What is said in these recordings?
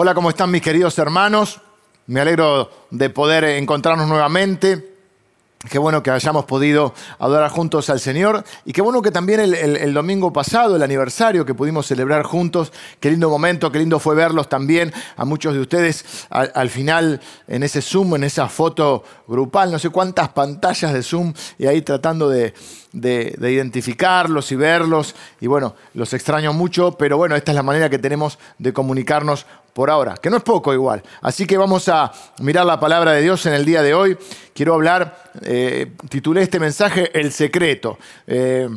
Hola, ¿cómo están mis queridos hermanos? Me alegro de poder encontrarnos nuevamente. Qué bueno que hayamos podido adorar juntos al Señor y qué bueno que también el, domingo pasado, el aniversario que pudimos celebrar juntos, qué lindo momento, qué lindo fue verlos también a muchos de ustedes al, final en ese Zoom, en esa foto grupal, no sé cuántas pantallas de Zoom y ahí tratando de, de, identificarlos y verlos. Y bueno, los extraño mucho, pero bueno, esta es la manera que tenemos de comunicarnos por ahora, que no es poco igual. Así que vamos a mirar la palabra de Dios en el día de hoy. Quiero hablar, eh, titulé este mensaje El secreto. Eh,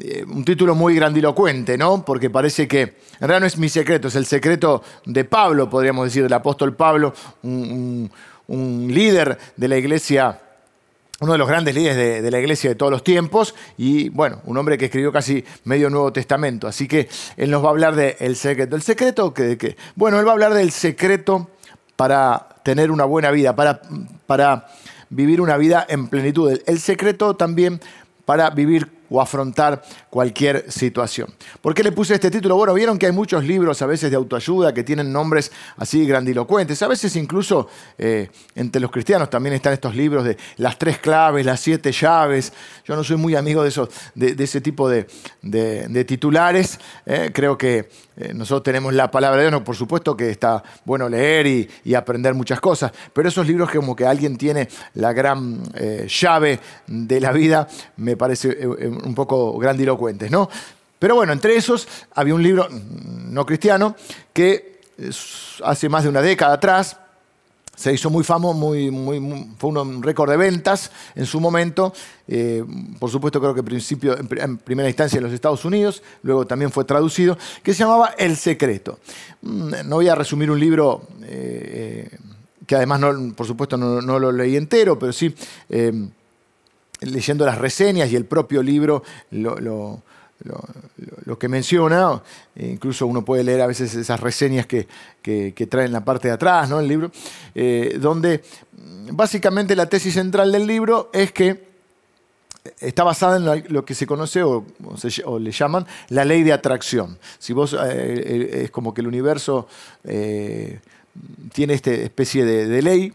eh, un título muy grandilocuente, ¿no? Porque parece que en realidad no es mi secreto, es el secreto de Pablo, podríamos decir, del apóstol Pablo, un líder de la iglesia uno de los grandes líderes de, la iglesia de todos los tiempos y, bueno, un hombre que escribió casi medio Nuevo Testamento. Así que él nos va a hablar del secreto. ¿El secreto que, que, Bueno, él va a hablar del secreto para tener una buena vida, para, para vivir una vida en plenitud. El secreto también para vivir o afrontar cualquier situación. ¿Por qué le puse este título? Bueno, vieron que hay muchos libros a veces de autoayuda que tienen nombres así grandilocuentes. A veces incluso eh, entre los cristianos también están estos libros de las tres claves, las siete llaves. Yo no soy muy amigo de, esos, de, ese tipo de, titulares. Eh. creo que eh, nosotros tenemos la palabra de Dios, por supuesto que está bueno leer y, aprender muchas cosas, pero esos libros que como que alguien tiene la gran llave de la vida, me parece un poco grandilocuentes, ¿no? Pero bueno, entre esos había un libro no cristiano que hace más de una década atrás se hizo muy famoso, muy, fue un récord de ventas en su momento. Eh, por supuesto, creo que principio, en primera instancia en los Estados Unidos, luego también fue traducido, que se llamaba El Secreto. Mm, no voy a resumir un libro eh, eh, que además, no, por supuesto, no, lo leí entero, pero sí leyendo las reseñas y el propio libro lo, que menciona, incluso uno puede leer a veces esas reseñas que, que, traen la parte de atrás, ¿no? El libro, eh, donde básicamente la tesis central del libro es que está basada en lo que se conoce o, le llaman la ley de atracción. Si vos, eh, eh, es como que el universo tiene esta especie de ley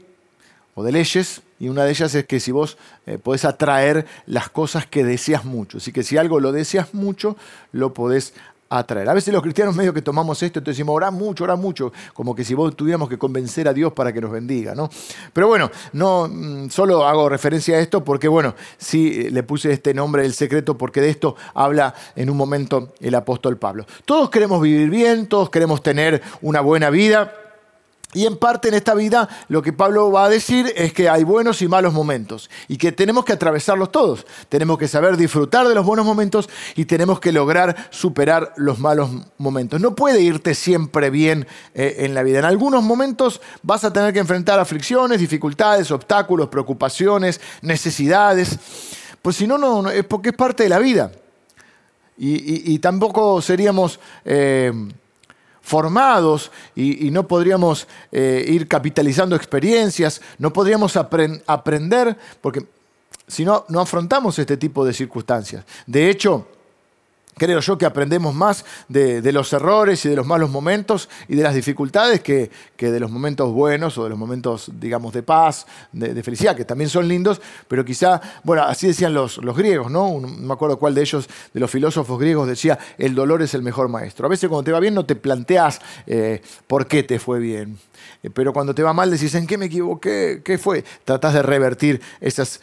o de leyes y una de ellas es que si vos eh, podés atraer las cosas que deseas mucho. Así que si algo lo deseas mucho, lo podés atraer. A veces los cristianos medio que tomamos esto, entonces decimos, ora mucho, ora mucho, como que si vos tuviéramos que convencer a Dios para que nos bendiga, ¿no? Pero bueno, no mm, solo hago referencia a esto porque, bueno, sí le puse este nombre, el secreto, porque de esto habla en un momento el apóstol Pablo. Todos queremos vivir bien, todos queremos tener una buena vida. Y en parte en esta vida lo que Pablo va a decir es que hay buenos y malos momentos y que tenemos que atravesarlos todos. Tenemos que saber disfrutar de los buenos momentos y tenemos que lograr superar los malos momentos. No puede irte siempre bien eh, en la vida. En algunos momentos vas a tener que enfrentar aflicciones, dificultades, obstáculos, preocupaciones, necesidades. Pues si no, no, es porque es parte de la vida. Y, tampoco seríamos... Eh, formados y, no podríamos eh, ir capitalizando experiencias, no podríamos aprender, porque si no, no afrontamos este tipo de circunstancias. De hecho, Creo yo que aprendemos más de, los errores y de los malos momentos y de las dificultades que, de los momentos buenos o de los momentos, digamos, de paz, de, felicidad, que también son lindos, pero quizá, bueno, así decían los, los griegos, ¿no? No me acuerdo cuál de ellos, de los filósofos griegos, decía, el dolor es el mejor maestro. A veces cuando te va bien no te planteas eh, por qué te fue bien. Eh, pero cuando te va mal decís, ¿en qué me equivoqué? ¿Qué fue? Tratás de revertir esos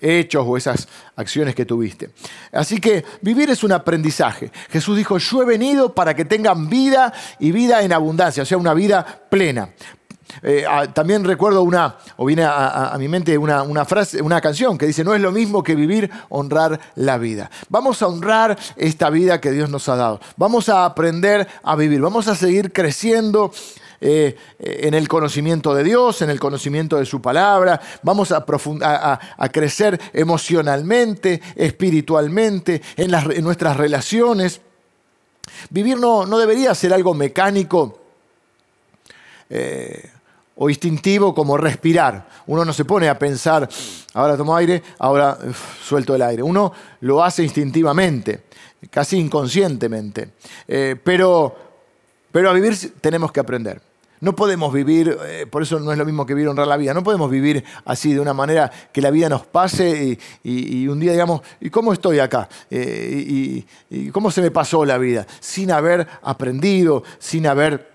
hechos o esas acciones que tuviste. Así que vivir es un aprendizaje. Jesús dijo, yo he venido para que tengan vida y vida en abundancia, o sea, una vida plena. Eh, ah, también recuerdo una, o viene a, mi mente una, una, frase, una canción que dice, no es lo mismo que vivir, honrar la vida. Vamos a honrar esta vida que Dios nos ha dado. Vamos a aprender a vivir. Vamos a seguir creciendo eh, en el conocimiento de Dios, en el conocimiento de su palabra, vamos a, crecer emocionalmente, espiritualmente, en, nuestras relaciones. Vivir no, debería ser algo mecánico eh, o instintivo como respirar. Uno no se pone a pensar, ahora tomo aire, ahora suelto el aire. Uno lo hace instintivamente, casi inconscientemente. Eh, pero Pero a vivir tenemos que aprender. No podemos vivir, eh, por eso no es lo mismo que vivir honrar la vida, no podemos vivir así de una manera que la vida nos pase y, un día digamos, ¿y cómo estoy acá? Eh, y, cómo se me pasó la vida? Sin haber aprendido, sin haber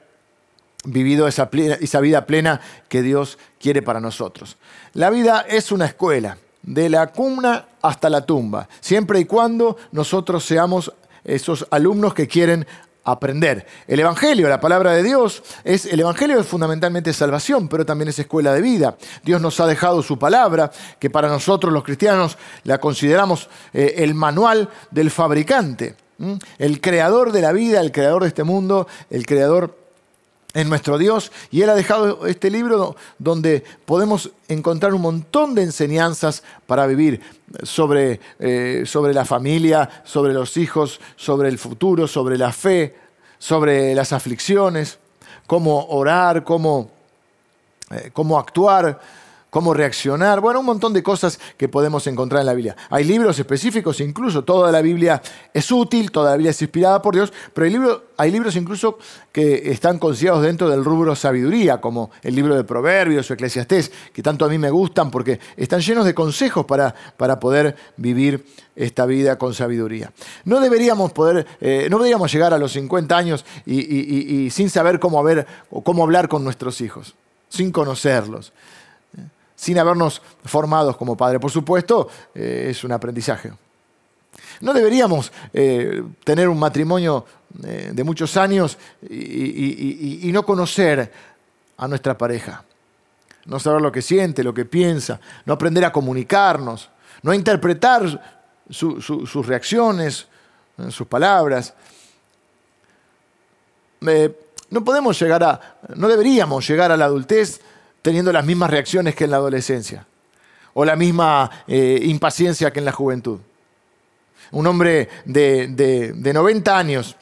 vivido esa, esa vida plena que Dios quiere para nosotros. La vida es una escuela, de la cuna hasta la tumba, siempre y cuando nosotros seamos esos alumnos que quieren aprender. El Evangelio, la palabra de Dios, es, el Evangelio es fundamentalmente salvación, pero también es escuela de vida. Dios nos ha dejado su palabra, que para nosotros los cristianos la consideramos eh, el manual del fabricante, el creador de la vida, el creador de este mundo, el creador en nuestro Dios y Él ha dejado este libro donde podemos encontrar un montón de enseñanzas para vivir sobre, eh, sobre la familia, sobre los hijos, sobre el futuro, sobre la fe, sobre las aflicciones, cómo orar, cómo, eh, cómo actuar cómo reaccionar, bueno, un montón de cosas que podemos encontrar en la Biblia. Hay libros específicos, incluso toda la Biblia es útil, toda la Biblia es inspirada por Dios, pero hay, libros incluso que están considerados dentro del rubro sabiduría, como el libro de Proverbios o Eclesiastés, que tanto a mí me gustan porque están llenos de consejos para, para poder vivir esta vida con sabiduría. No deberíamos poder, eh, no deberíamos llegar a los 50 años y, sin saber cómo, cómo hablar con nuestros hijos, sin conocerlos sin habernos formados como padre. Por supuesto, eh, es un aprendizaje. No deberíamos eh, tener un matrimonio eh, de muchos años y, no conocer a nuestra pareja, no saber lo que siente, lo que piensa, no aprender a comunicarnos, no interpretar sus reacciones, sus palabras. no podemos llegar a, no deberíamos llegar a la adultez teniendo las mismas reacciones que en la adolescencia o la misma eh, impaciencia que en la juventud. Un hombre de, de 90 años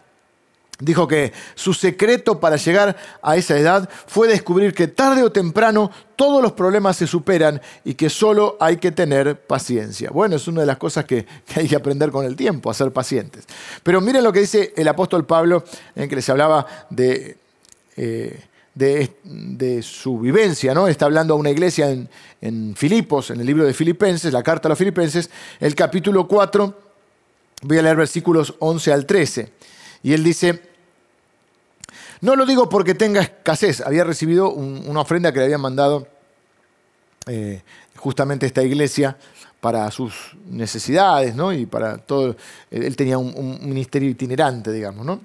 dijo que su secreto para llegar a esa edad fue descubrir que tarde o temprano todos los problemas se superan y que solo hay que tener paciencia. Bueno, es una de las cosas que, hay que aprender con el tiempo, a ser pacientes. Pero miren lo que dice el apóstol Pablo, en que les hablaba de... Eh, de, su vivencia, ¿no? Está hablando a una iglesia en, en, Filipos, en el libro de Filipenses, la carta a los Filipenses, el capítulo 4, voy a leer versículos 11 al 13. Y él dice, no lo digo porque tenga escasez, había recibido una ofrenda que le habían mandado eh, justamente esta iglesia para sus necesidades, ¿no? Y para todo, él tenía un, un ministerio itinerante, digamos, ¿no?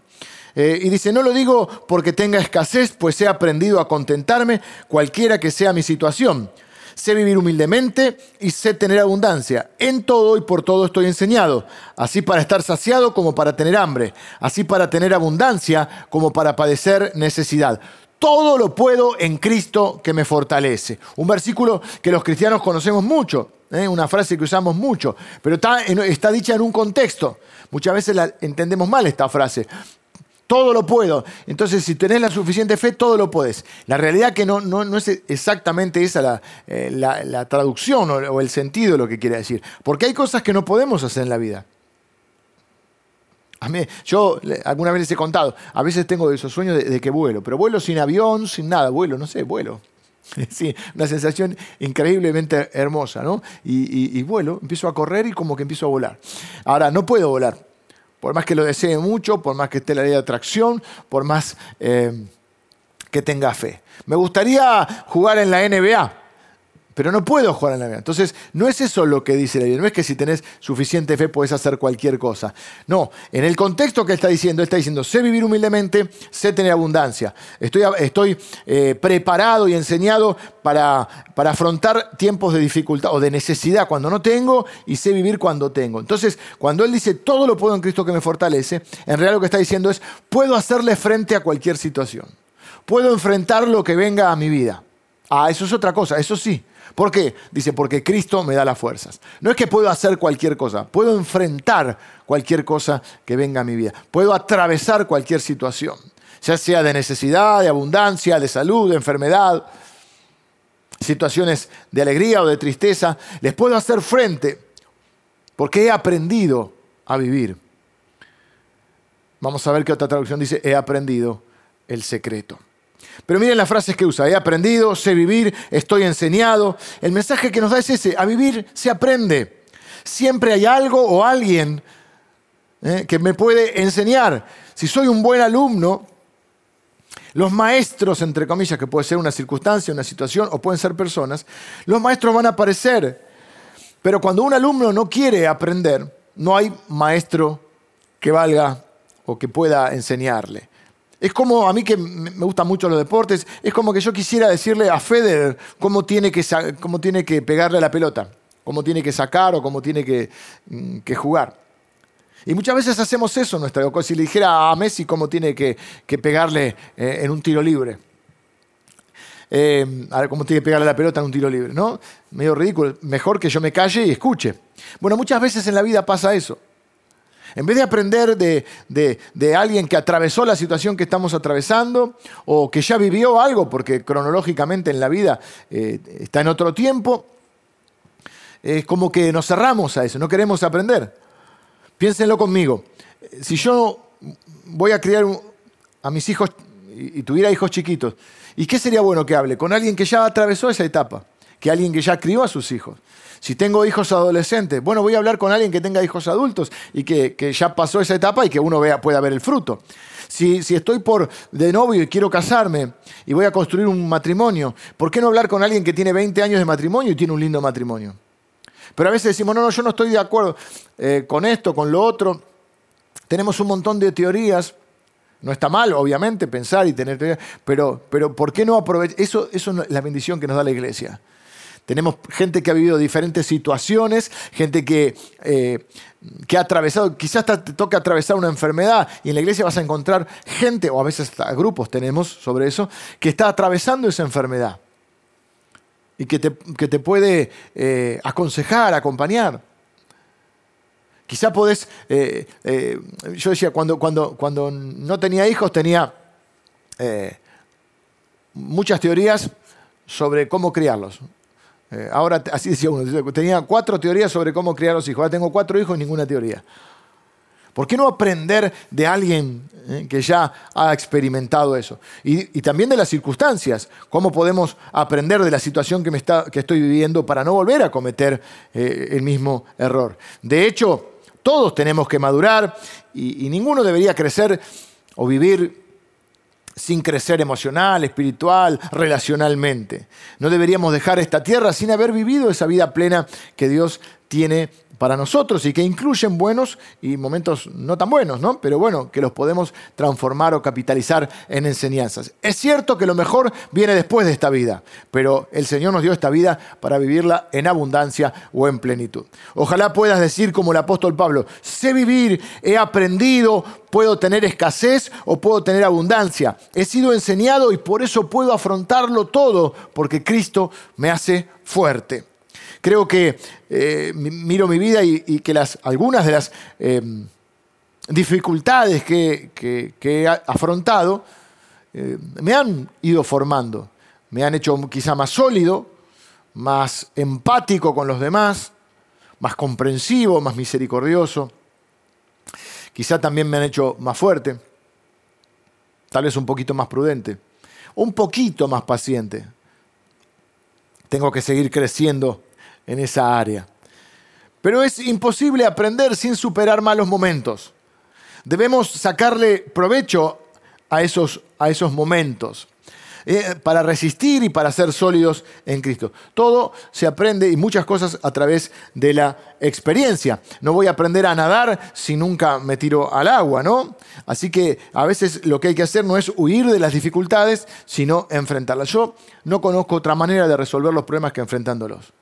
Eh, y dice, no lo digo porque tenga escasez, pues he aprendido a contentarme cualquiera que sea mi situación. Sé vivir humildemente y sé tener abundancia. En todo y por todo estoy enseñado, así para estar saciado como para tener hambre, así para tener abundancia como para padecer necesidad. Todo lo puedo en Cristo que me fortalece. Un versículo que los cristianos conocemos mucho, ¿eh? una frase que usamos mucho, pero está, dicha en un contexto. Muchas veces entendemos mal esta frase todo lo puedo. Entonces, si tenés la suficiente fe, todo lo puedes. La realidad que no, no, es exactamente esa la, eh, la, traducción o, el sentido de lo que quiere decir. Porque hay cosas que no podemos hacer en la vida. A mí, yo alguna vez les he contado, a veces tengo esos sueños de, que vuelo, pero vuelo sin avión, sin nada, vuelo, no sé, vuelo. Sí, una sensación increíblemente hermosa, ¿no? Y vuelo, empiezo a correr y como que empiezo a volar. Ahora, no puedo volar, por más que lo desee mucho, por más que esté la ley de atracción, por más eh, que tenga fe. Me gustaría jugar en la NBA, pero no puedo jugar en la vida. Entonces, no es eso lo que dice la Biblia. No es que si tenés suficiente fe puedes hacer cualquier cosa. No, en el contexto que está diciendo, está diciendo, sé vivir humildemente, sé tener abundancia. Estoy, estoy eh, preparado y enseñado para, para afrontar tiempos de dificultad o de necesidad cuando no tengo y sé vivir cuando tengo. Entonces, cuando Él dice, todo lo puedo en Cristo que me fortalece, en realidad lo que está diciendo es, puedo hacerle frente a cualquier situación. Puedo enfrentar lo que venga a mi vida. Ah, eso es otra cosa, eso sí. ¿Por qué? Dice, porque Cristo me da las fuerzas. No es que puedo hacer cualquier cosa, puedo enfrentar cualquier cosa que venga a mi vida. Puedo atravesar cualquier situación, ya sea de necesidad, de abundancia, de salud, de enfermedad, situaciones de alegría o de tristeza. Les puedo hacer frente porque he aprendido a vivir. Vamos a ver qué otra traducción dice, he aprendido el secreto. Pero miren las frases que usa. He aprendido, sé vivir, estoy enseñado. El mensaje que nos da es ese. A vivir se aprende. Siempre hay algo o alguien ¿eh? que me puede enseñar. Si soy un buen alumno, los maestros, entre comillas, que puede ser una circunstancia, una situación o pueden ser personas, los maestros van a aparecer. Pero cuando un alumno no quiere aprender, no hay maestro que valga o que pueda enseñarle. Es como a mí que me gustan mucho los deportes, es como que yo quisiera decirle a Federer cómo tiene que, cómo tiene que pegarle la pelota, cómo tiene que sacar o cómo tiene que, mm, jugar. Y muchas veces hacemos eso en nuestra Si le dijera a Messi cómo tiene que, pegarle eh, en un tiro libre. Eh, a ver cómo tiene que pegarle la pelota en un tiro libre, ¿no? Medio ridículo. Mejor que yo me calle y escuche. Bueno, muchas veces en la vida pasa eso. En vez de aprender de, alguien que atravesó la situación que estamos atravesando o que ya vivió algo, porque cronológicamente en la vida eh, está en otro tiempo, es como que nos cerramos a eso, no queremos aprender. Piénsenlo conmigo. Si yo voy a criar a mis hijos y tuviera hijos chiquitos, ¿y qué sería bueno que hable? Con alguien que ya atravesó esa etapa, que alguien que ya crió a sus hijos. Si tengo hijos adolescentes, bueno, voy a hablar con alguien que tenga hijos adultos y que, ya pasó esa etapa y que uno pueda ver el fruto. Si, si, estoy por de novio y quiero casarme y voy a construir un matrimonio, ¿por qué no hablar con alguien que tiene 20 años de matrimonio y tiene un lindo matrimonio? Pero a veces decimos, no, no, yo no estoy de acuerdo eh, con esto, con lo otro. Tenemos un montón de teorías. No está mal, obviamente, pensar y tener teorías, pero, pero ¿por qué no aprovechar? Eso, eso es la bendición que nos da la iglesia. Tenemos gente que ha vivido diferentes situaciones, gente que, eh, que ha atravesado, quizás te toque atravesar una enfermedad y en la iglesia vas a encontrar gente, o a veces grupos tenemos sobre eso, que está atravesando esa enfermedad y que te, puede eh, aconsejar, acompañar. Quizá podés, eh, yo decía, cuando, cuando, cuando no tenía hijos tenía muchas teorías sobre cómo criarlos. Ahora, así decía uno, tenía cuatro teorías sobre cómo criar a los hijos. Ahora tengo cuatro hijos y ninguna teoría. ¿Por qué no aprender de alguien eh, que ya ha experimentado eso? Y, también de las circunstancias. ¿Cómo podemos aprender de la situación que, me está, que estoy viviendo para no volver a cometer eh, el mismo error? De hecho, todos tenemos que madurar y ninguno debería crecer o vivir sin crecer emocional, espiritual, relacionalmente. No deberíamos dejar esta tierra sin haber vivido esa vida plena que Dios tiene para nosotros y que incluyen buenos y momentos no tan buenos, ¿no? Pero bueno, que los podemos transformar o capitalizar en enseñanzas. Es cierto que lo mejor viene después de esta vida, pero el Señor nos dio esta vida para vivirla en abundancia o en plenitud. Ojalá puedas decir como el apóstol Pablo, sé vivir, he aprendido, puedo tener escasez o puedo tener abundancia. He sido enseñado y por eso puedo afrontarlo todo, porque Cristo me hace fuerte. Creo que eh, miro mi vida y, que algunas de las em, dificultades que, he afrontado eh, me han ido formando, me han hecho quizá más sólido, más empático con los demás, más comprensivo, más misericordioso. Quizá también me han hecho más fuerte, tal vez un poquito más prudente, un poquito más paciente. Tengo que seguir creciendo en esa área. Pero es imposible aprender sin superar malos momentos. Debemos sacarle provecho a esos, a esos momentos. Eh, para resistir y para ser sólidos en Cristo. Todo se aprende y muchas cosas a través de la experiencia. No voy a aprender a nadar si nunca me tiro al agua, ¿no? Así que a veces lo que hay que hacer no es huir de las dificultades, sino enfrentarlas. Yo no conozco otra manera de resolver los problemas que enfrentándolos.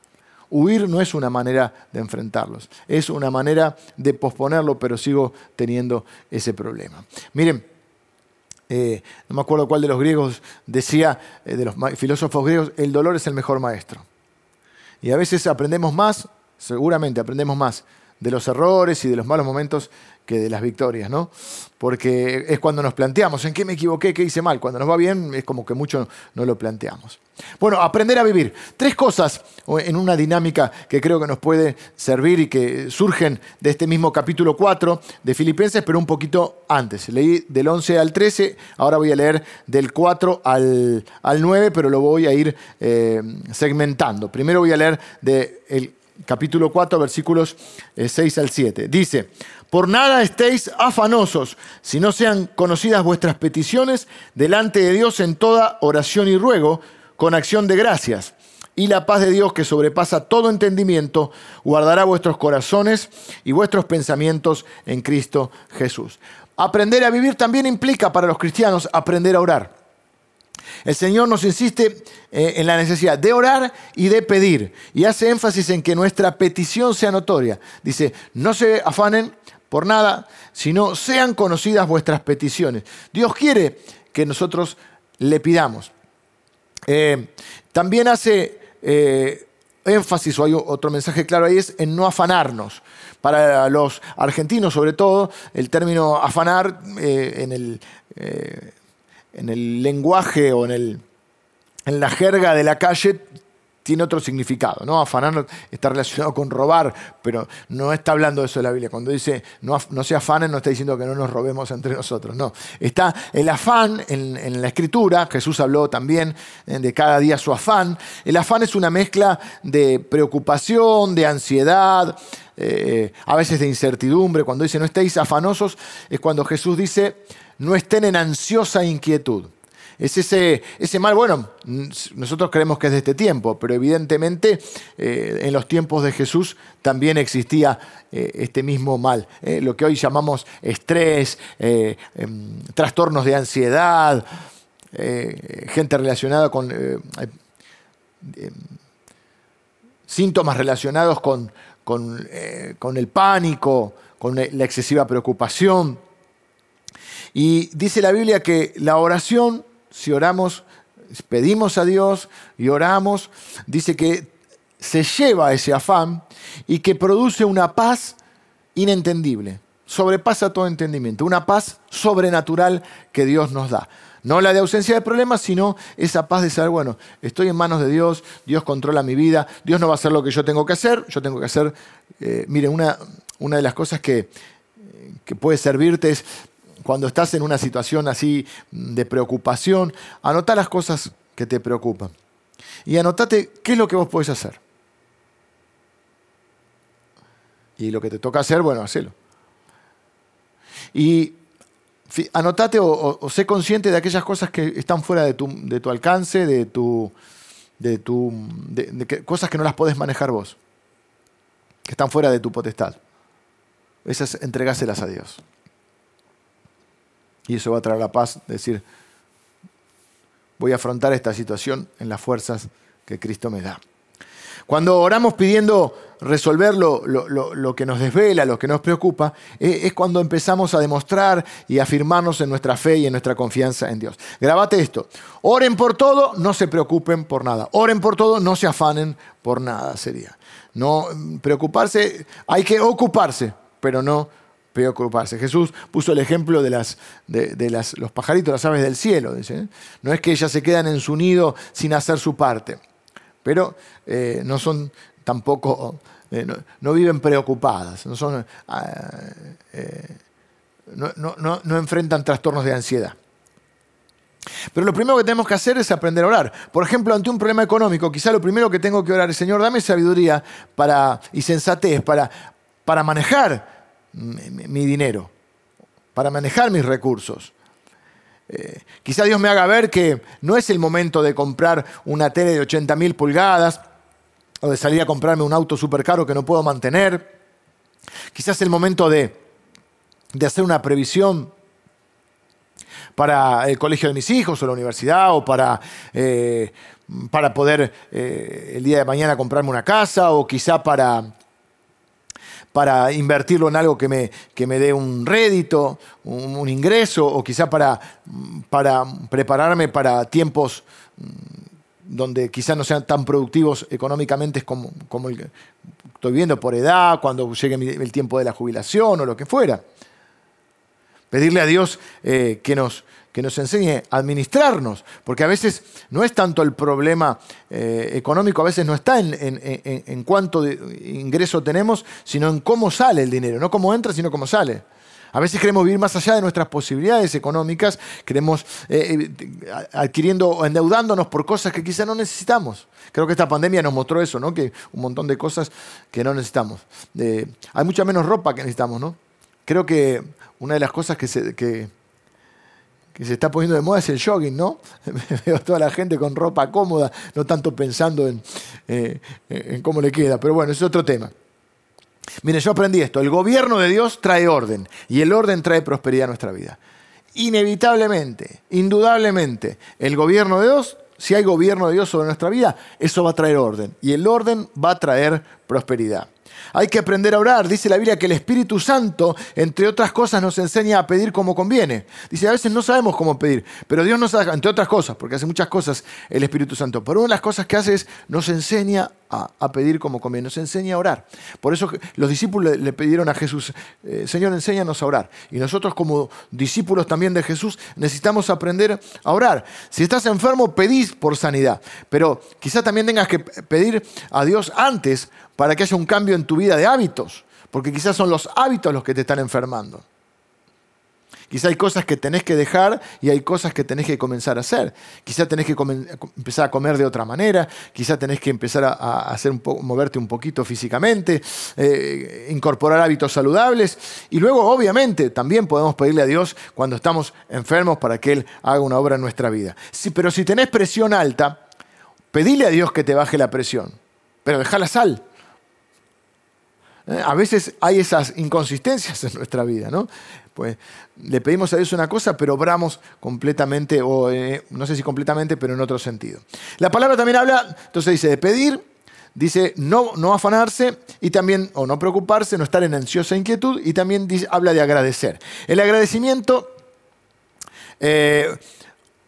Huir no es una manera de enfrentarlos, es una manera de posponerlo, pero sigo teniendo ese problema. Miren, eh, no me acuerdo cuál de los griegos decía, eh, de los filósofos griegos, el dolor es el mejor maestro. Y a veces aprendemos más, seguramente aprendemos más de los errores y de los malos momentos que de las victorias, ¿no? Porque es cuando nos planteamos en qué me equivoqué, qué hice mal. Cuando nos va bien es como que mucho no lo planteamos. Bueno, aprender a vivir. Tres cosas en una dinámica que creo que nos puede servir y que surgen de este mismo capítulo 4 de Filipenses, pero un poquito antes. Leí del 11 al 13, ahora voy a leer del 4 al, 9, pero lo voy a ir eh, segmentando. Primero voy a leer del capítulo 4, versículos 6 eh, al 7. Dice, por nada estéis afanosos, si no sean conocidas vuestras peticiones delante de Dios en toda oración y ruego, con acción de gracias. Y la paz de Dios que sobrepasa todo entendimiento, guardará vuestros corazones y vuestros pensamientos en Cristo Jesús. Aprender a vivir también implica para los cristianos aprender a orar. El Señor nos insiste eh, en la necesidad de orar y de pedir. Y hace énfasis en que nuestra petición sea notoria. Dice, no se afanen por nada, sino sean conocidas vuestras peticiones. Dios quiere que nosotros le pidamos. Eh, también hace eh, énfasis, o hay otro mensaje claro ahí, es en no afanarnos. Para los argentinos, sobre todo, el término afanar en, el, en el lenguaje o en, la jerga de la calle tiene otro significado. ¿no? Afanar está relacionado con robar, pero no está hablando de eso de la Biblia. Cuando dice no, no se afanen, no está diciendo que no nos robemos entre nosotros. No. Está el afán en, la escritura, Jesús habló también eh, de cada día su afán. El afán es una mezcla de preocupación, de ansiedad, eh, a veces de incertidumbre. Cuando dice no estéis afanosos, es cuando Jesús dice no estén en ansiosa inquietud. Es ese, ese mal, bueno, nosotros creemos que es de este tiempo, pero evidentemente eh, en los tiempos de Jesús también existía eh, este mismo mal, eh, lo que hoy llamamos estrés, em, trastornos de ansiedad, gente relacionada con em, síntomas relacionados con, con, con el pánico, con la excesiva preocupación. Y dice la Biblia que la oración si oramos, pedimos a Dios y oramos, dice que se lleva ese afán y que produce una paz inentendible, sobrepasa todo entendimiento, una paz sobrenatural que Dios nos da. No la de ausencia de problemas, sino esa paz de saber, bueno, estoy en manos de Dios, Dios controla mi vida, Dios no va a hacer lo que yo tengo que hacer, yo tengo que hacer, eh, mire, una, una de las cosas que, que puede servirte es cuando estás en una situación así de preocupación, anota las cosas que te preocupan. Y anotate qué es lo que vos podés hacer. Y lo que te toca hacer, bueno, hacelo. Y anotate o, sé consciente de aquellas cosas que están fuera de tu, alcance, de tu. cosas que no las podés manejar vos. Que están fuera de tu potestad. Esas entregáselas a Dios. Y eso va a traer la paz, decir, voy a afrontar esta situación en las fuerzas que Cristo me da. Cuando oramos pidiendo resolver lo, que nos desvela, lo que nos preocupa, eh, es cuando empezamos a demostrar y afirmarnos en nuestra fe y en nuestra confianza en Dios. Grabate esto. Oren por todo, no se preocupen por nada. Oren por todo, no se afanen por nada, sería. No preocuparse, hay que ocuparse, pero no Jesús puso el ejemplo de, las, de, las, los pajaritos, las aves del cielo. Dice, ¿eh? No es que ellas se quedan en su nido sin hacer su parte, pero eh, no son tampoco, eh, no, viven preocupadas, no, son, no, no enfrentan trastornos de ansiedad. Pero lo primero que tenemos que hacer es aprender a orar. Por ejemplo, ante un problema económico, quizá lo primero que tengo que orar es, Señor, dame sabiduría para, y sensatez para, para manejar mi dinero, para manejar mis recursos. Eh, quizá Dios me haga ver que no es el momento de comprar una tele de 80 mil pulgadas o de salir a comprarme un auto súper caro que no puedo mantener. Quizás es el momento de, hacer una previsión para el colegio de mis hijos o la universidad o para, eh, para poder eh, el día de mañana comprarme una casa o quizá para para invertirlo en algo que me, que me dé un rédito, un, ingreso, o quizá para, para, prepararme para tiempos donde quizás no sean tan productivos económicamente como, como estoy viendo por edad, cuando llegue el tiempo de la jubilación o lo que fuera. Pedirle a Dios eh, que, nos, que nos enseñe a administrarnos, porque a veces no es tanto el problema eh, económico, a veces no está en, en, cuánto ingreso tenemos, sino en cómo sale el dinero, no cómo entra, sino cómo sale. A veces queremos vivir más allá de nuestras posibilidades económicas, queremos eh, adquiriendo o endeudándonos por cosas que quizá no necesitamos. Creo que esta pandemia nos mostró eso, ¿no? Que un montón de cosas que no necesitamos. hay mucha menos ropa que necesitamos, ¿no? Creo que una de las cosas que se, que, se está poniendo de moda es el jogging, ¿no? Veo a toda la gente con ropa cómoda, no tanto pensando en, eh, en cómo le queda, pero bueno, es otro tema. Mire, yo aprendí esto, el gobierno de Dios trae orden y el orden trae prosperidad a nuestra vida. Inevitablemente, indudablemente, el gobierno de Dios, si hay gobierno de Dios sobre nuestra vida, eso va a traer orden y el orden va a traer prosperidad. Hay que aprender a orar. Dice la Biblia que el Espíritu Santo, entre otras cosas, nos enseña a pedir como conviene. Dice, a veces no sabemos cómo pedir, pero Dios nos entre otras cosas, porque hace muchas cosas el Espíritu Santo. Pero una de las cosas que hace es nos enseña a, pedir como conviene, nos enseña a orar. Por eso los discípulos le, pidieron a Jesús, eh, Señor, enséñanos a orar. Y nosotros como discípulos también de Jesús necesitamos aprender a orar. Si estás enfermo, pedís por sanidad. Pero quizá también tengas que pedir a Dios antes para que haya un cambio en tu vida de hábitos, porque quizás son los hábitos los que te están enfermando. Quizá hay cosas que tenés que dejar y hay cosas que tenés que comenzar a hacer. Quizá tenés que empezar a comer de otra manera, quizá tenés que empezar a, hacer un moverte un poquito físicamente, eh, incorporar hábitos saludables. Y luego, obviamente, también podemos pedirle a Dios cuando estamos enfermos para que Él haga una obra en nuestra vida. Pero si tenés presión alta, pedile a Dios que te baje la presión, pero deja la sal. ¿eh? A veces hay esas inconsistencias en nuestra vida, ¿no? Pues le pedimos a Dios una cosa, pero obramos completamente, o eh, no sé si completamente, pero en otro sentido. La palabra también habla, entonces dice de pedir, dice no, no afanarse y también, o no preocuparse, no estar en ansiosa inquietud, y también dice, habla de agradecer. El agradecimiento, eh,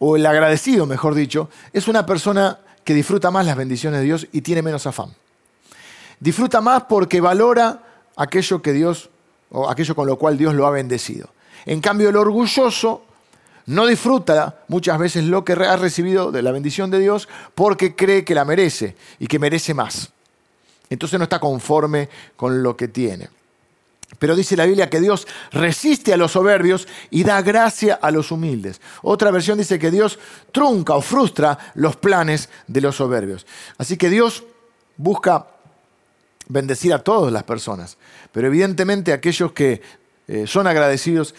o el agradecido, mejor dicho, es una persona que disfruta más las bendiciones de Dios y tiene menos afán. Disfruta más porque valora aquello que Dios o aquello con lo cual Dios lo ha bendecido. En cambio, el orgulloso no disfruta muchas veces lo que ha recibido de la bendición de Dios porque cree que la merece y que merece más. Entonces no está conforme con lo que tiene. Pero dice la Biblia que Dios resiste a los soberbios y da gracia a los humildes. Otra versión dice que Dios trunca o frustra los planes de los soberbios. Así que Dios busca bendecir a todas las personas, pero evidentemente aquellos que eh, son agradecidos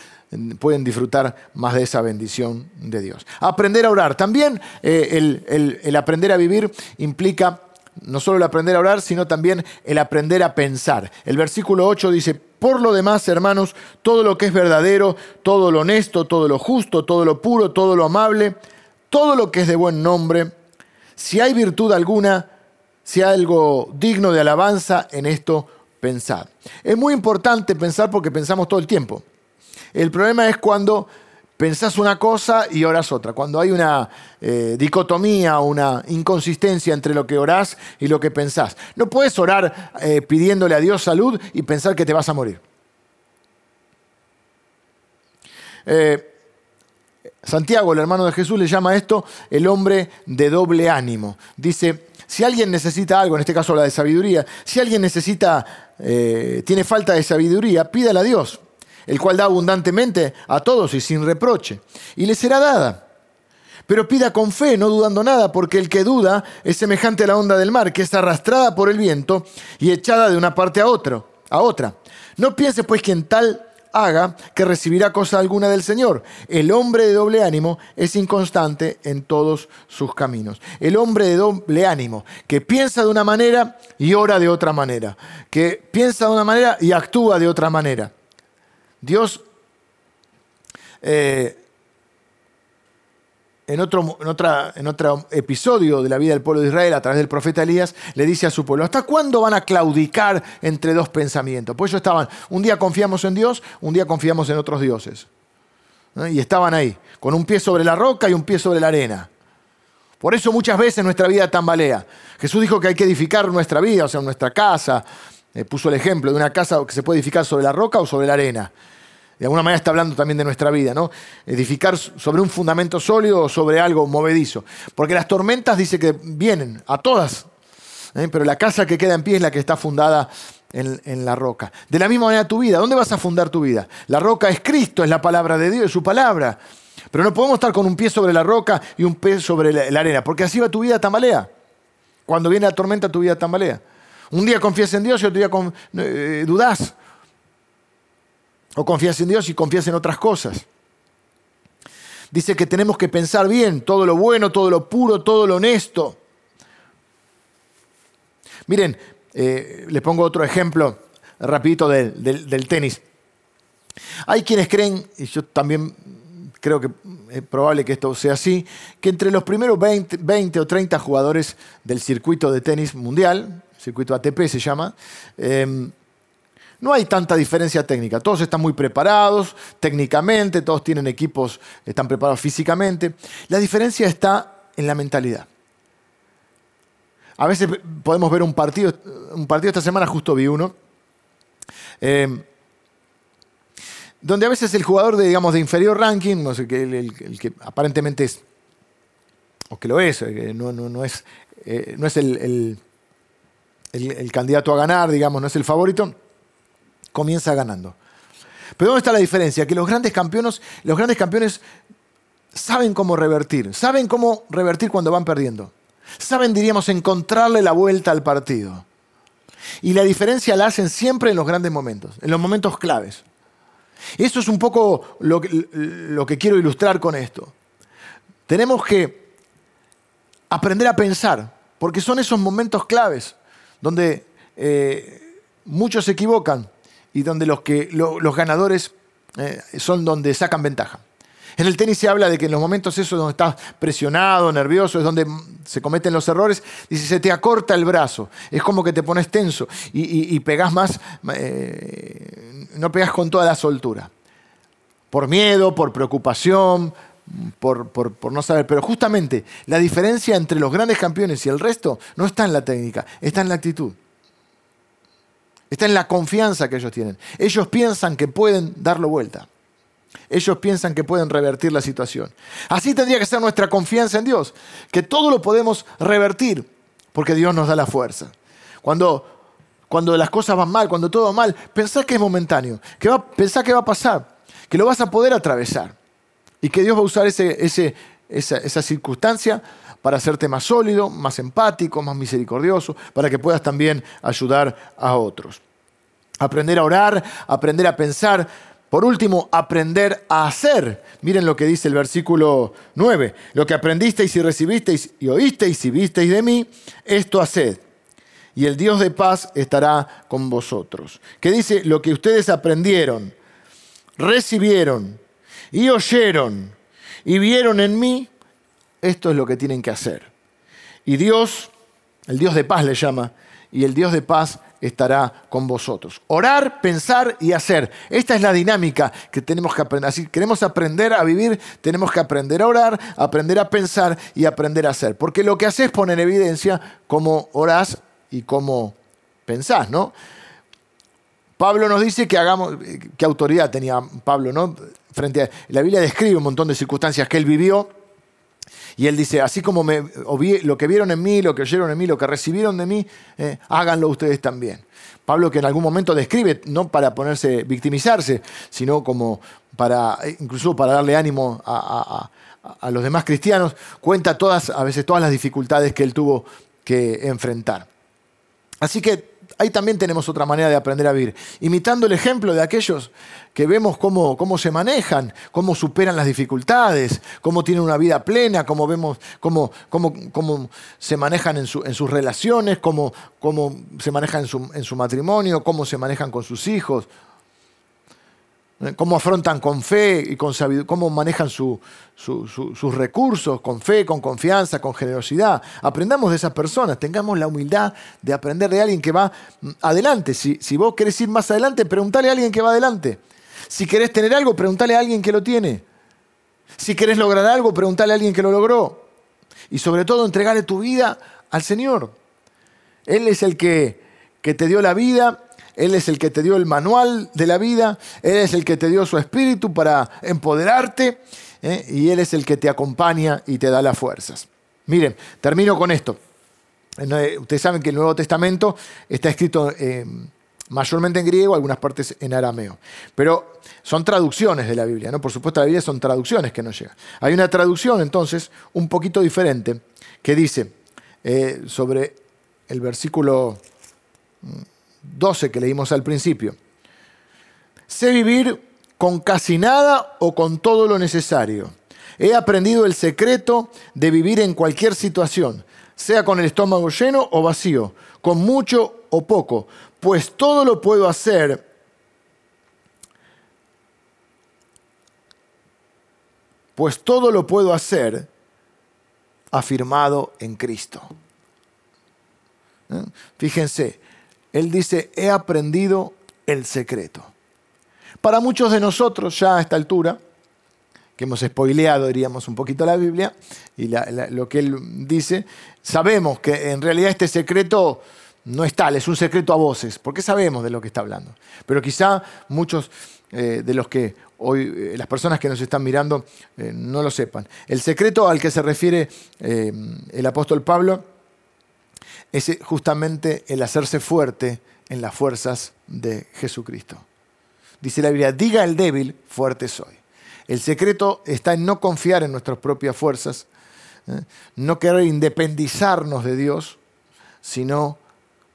pueden disfrutar más de esa bendición de Dios. Aprender a orar. También eh, el, el aprender a vivir implica no solo el aprender a orar, sino también el aprender a pensar. El versículo 8 dice, por lo demás, hermanos, todo lo que es verdadero, todo lo honesto, todo lo justo, todo lo puro, todo lo amable, todo lo que es de buen nombre, si hay virtud alguna, si hay algo digno de alabanza en esto, pensad. Es muy importante pensar porque pensamos todo el tiempo. El problema es cuando pensás una cosa y orás otra, cuando hay una eh, dicotomía, una inconsistencia entre lo que orás y lo que pensás. No puedes orar eh, pidiéndole a Dios salud y pensar que te vas a morir. Eh, Santiago, el hermano de Jesús, le llama esto el hombre de doble ánimo. Dice, si alguien necesita algo, en este caso la de sabiduría, si alguien necesita, eh, tiene falta de sabiduría, pídala a Dios, el cual da abundantemente a todos y sin reproche, y le será dada. Pero pida con fe, no dudando nada, porque el que duda es semejante a la onda del mar, que es arrastrada por el viento y echada de una parte a, otro, a otra. No piense pues que en tal haga que recibirá cosa alguna del Señor. El hombre de doble ánimo es inconstante en todos sus caminos. El hombre de doble ánimo, que piensa de una manera y ora de otra manera, que piensa de una manera y actúa de otra manera. Dios eh, en otro, episodio de la vida del pueblo de Israel, a través del profeta Elías, le dice a su pueblo, ¿hasta cuándo van a claudicar entre dos pensamientos? Pues ellos estaban, un día confiamos en Dios, un día confiamos en otros dioses. Y estaban ahí, con un pie sobre la roca y un pie sobre la arena. Por eso muchas veces nuestra vida tambalea. Jesús dijo que hay que edificar nuestra vida, o sea, nuestra casa. Eh, puso el ejemplo de una casa que se puede edificar sobre la roca o sobre la arena. De alguna manera está hablando también de nuestra vida, ¿no? Edificar sobre un fundamento sólido o sobre algo movedizo. Porque las tormentas dice que vienen a todas, ¿eh? pero la casa que queda en pie es la que está fundada en, la roca. De la misma manera tu vida, ¿dónde vas a fundar tu vida? La roca es Cristo, es la palabra de Dios, es su palabra. Pero no podemos estar con un pie sobre la roca y un pie sobre la, arena, porque así va tu vida tambalea. Cuando viene la tormenta, tu vida tambalea. Un día confías en Dios y otro día con, eh, dudás. O confías en Dios y confías en otras cosas. Dice que tenemos que pensar bien todo lo bueno, todo lo puro, todo lo honesto. Miren, eh, les pongo otro ejemplo rapidito del tenis. Hay quienes creen, y yo también creo que es probable que esto sea así, que entre los primeros 20, o 30 jugadores del circuito de tenis mundial, circuito ATP se llama, em, no hay tanta diferencia técnica. Todos están muy preparados técnicamente, todos tienen equipos, están preparados físicamente. La diferencia está en la mentalidad. A veces podemos ver un partido, un partido esta semana, justo vi uno, em, donde a veces el jugador de, digamos, de inferior ranking, el, que aparentemente es, o que lo es, eh, no, no, es, eh, no es el, el, candidato a ganar, digamos, no es el favorito, comienza ganando. Pero ¿dónde está la diferencia? Que los grandes campeones, los grandes campeones saben cómo revertir, saben cómo revertir cuando van perdiendo. Saben, diríamos, encontrarle la vuelta al partido. Y la diferencia la hacen siempre en los grandes momentos, en los momentos claves. Eso es un poco lo que, quiero ilustrar con esto. Tenemos que aprender a pensar, porque son esos momentos claves donde eh, muchos se equivocan y donde los, que, los ganadores eh, son donde sacan ventaja. En el tenis se habla de que en los momentos esos donde estás presionado, nervioso, es donde se cometen los errores, dice, se te acorta el brazo, es como que te pones tenso y, pegas más, eh, no pegas con toda la soltura. Por miedo, por preocupación, por, por, no saber. Pero justamente la diferencia entre los grandes campeones y el resto no está en la técnica, está en la actitud. Está en la confianza que ellos tienen. Ellos piensan que pueden darlo vuelta. Ellos piensan que pueden revertir la situación. Así tendría que ser nuestra confianza en Dios, que todo lo podemos revertir porque Dios nos da la fuerza. Cuando, cuando las cosas van mal, cuando todo va mal, pensá que es momentáneo, que va, pensá que va a pasar, que lo vas a poder atravesar y que Dios va a usar ese, esa, esa circunstancia para hacerte más sólido, más empático, más misericordioso, para que puedas también ayudar a otros. Aprender a orar, aprender a pensar, por último, aprender a hacer. Miren lo que dice el versículo 9. Lo que aprendisteis y recibisteis y oísteis y visteis de mí, esto haced. Y el Dios de paz estará con vosotros. Que dice, lo que ustedes aprendieron, recibieron y oyeron y vieron en mí, esto es lo que tienen que hacer. Y Dios, el Dios de paz le llama, y el Dios de paz estará con vosotros. Orar, pensar y hacer. Esta es la dinámica que tenemos que aprender. Si queremos aprender a vivir, tenemos que aprender a orar, aprender a pensar y aprender a hacer. Porque lo que haces pone en evidencia cómo orás y cómo pensás, ¿no? Pablo nos dice que hagamos, qué autoridad tenía Pablo, ¿no? Frente a, la Biblia describe un montón de circunstancias que él vivió y él dice, así como me, lo que vieron en mí, lo que oyeron en mí, lo que recibieron de mí, eh, háganlo ustedes también. Pablo que en algún momento describe, no para ponerse, victimizarse, sino como para, incluso para darle ánimo a, a los demás cristianos, cuenta todas, a veces todas las dificultades que él tuvo que enfrentar. Así que ahí también tenemos otra manera de aprender a vivir, imitando el ejemplo de aquellos que vemos cómo, cómo se manejan, cómo superan las dificultades, cómo tienen una vida plena, cómo vemos cómo, cómo, cómo se manejan en, su, en, sus relaciones, cómo, se manejan en su, en su matrimonio, cómo se manejan con sus hijos cómo afrontan con fe y con sabiduría, cómo manejan sus recursos con fe, con confianza, con generosidad. Aprendamos de esas personas, tengamos la humildad de aprender de alguien que va mm, adelante. Si, si vos querés ir más adelante, preguntale a alguien que va adelante. Si querés tener algo, preguntale a alguien que lo tiene. Si querés lograr algo, preguntale a alguien que lo logró. Y sobre todo entregarle tu vida al Señor. Él es el que, que te dio la vida, Él es el que te dio el manual de la vida, Él es el que te dio su espíritu para empoderarte ¿eh? y Él es el que te acompaña y te da las fuerzas. Miren, termino con esto. Eh, ustedes saben que el Nuevo Testamento está escrito eh, mayormente en griego, algunas partes en arameo. Pero son traducciones de la Biblia, ¿no? Por supuesto, la Biblia son traducciones que nos llegan. Hay una traducción, entonces, un poquito diferente, que dice sobre el versículo 12 mm, que leímos al principio. Sé vivir con casi nada o con todo lo necesario. He aprendido el secreto de vivir en cualquier situación, sea con el estómago lleno o vacío, con mucho o poco, pues todo lo puedo hacer pues todo lo puedo hacer afirmado en Cristo. ¿Eh? Fíjense, él dice, he aprendido el secreto. Para muchos de nosotros, ya a esta altura, que hemos spoileado, diríamos, un poquito la Biblia y lo que él dice, sabemos que en realidad este secreto no es tal, es un secreto a voces, porque sabemos de lo que está hablando. Pero quizá muchos eh, de los que hoy, eh, las personas que nos están mirando, eh, no lo sepan. El secreto al que se refiere el apóstol Pablo es justamente el hacerse fuerte en las fuerzas de Jesucristo. Dice la Biblia, diga el débil, fuerte soy. El secreto está en no confiar en nuestras propias fuerzas, ¿eh? no querer independizarnos de Dios, sino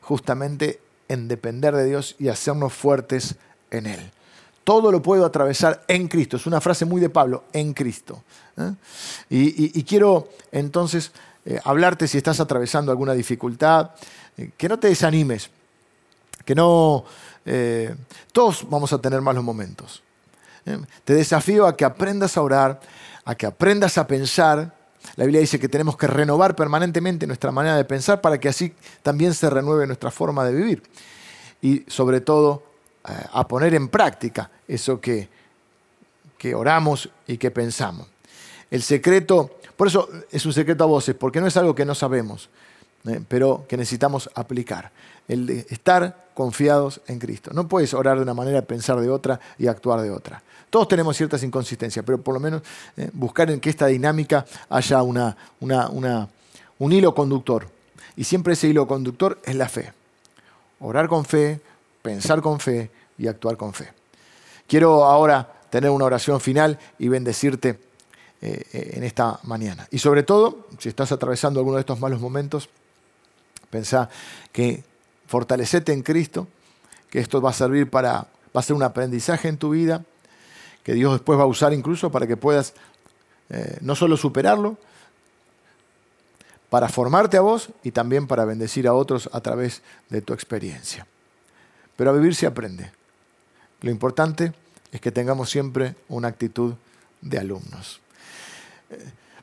justamente en depender de Dios y hacernos fuertes en Él. Todo lo puedo atravesar en Cristo. Es una frase muy de Pablo, en Cristo. ¿eh? Y, quiero entonces eh, hablarte si estás atravesando alguna dificultad, que no te desanimes, que no eh, todos vamos a tener malos momentos. ¿eh? Te desafío a que aprendas a orar, a que aprendas a pensar. La Biblia dice que tenemos que renovar permanentemente nuestra manera de pensar para que así también se renueve nuestra forma de vivir. Y sobre todo eh, a poner en práctica eso que, que oramos y que pensamos. El secreto, por eso es un secreto a voces, porque no es algo que no sabemos, pero que necesitamos aplicar el de estar confiados en Cristo. No puedes orar de una manera, pensar de otra y actuar de otra. Todos tenemos ciertas inconsistencias, pero por lo menos eh, buscar en que esta dinámica haya una, un hilo conductor. Y siempre ese hilo conductor es la fe. Orar con fe, pensar con fe y actuar con fe. Quiero ahora tener una oración final y bendecirte eh, eh, en esta mañana. Y sobre todo, si estás atravesando alguno de estos malos momentos, pensá que fortalecete en Cristo, que esto va a servir para, va a ser un aprendizaje en tu vida, que Dios después va a usar incluso para que puedas eh, no solo superarlo, para formarte a vos y también para bendecir a otros a través de tu experiencia. Pero a vivir se aprende. Lo importante es que tengamos siempre una actitud de alumnos.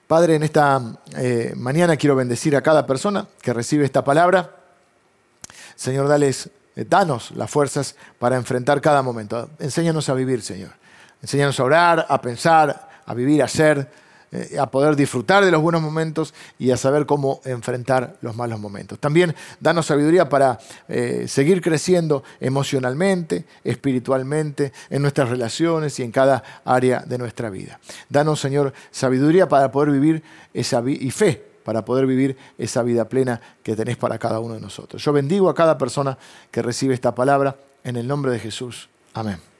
Padre, en esta eh, mañana quiero bendecir a cada persona que recibe esta palabra. Señor, dales, eh, danos las fuerzas para enfrentar cada momento. Enséñanos a vivir, Señor. Enséñanos a orar, a pensar, a vivir, a ser, eh, a poder disfrutar de los buenos momentos y a saber cómo enfrentar los malos momentos. También danos sabiduría para eh, seguir creciendo emocionalmente, espiritualmente, en nuestras relaciones y en cada área de nuestra vida. Danos, Señor, sabiduría para poder vivir esa y fe para poder vivir esa vida plena que tenés para cada uno de nosotros. Yo bendigo a cada persona que recibe esta palabra en el nombre de Jesús. Amén.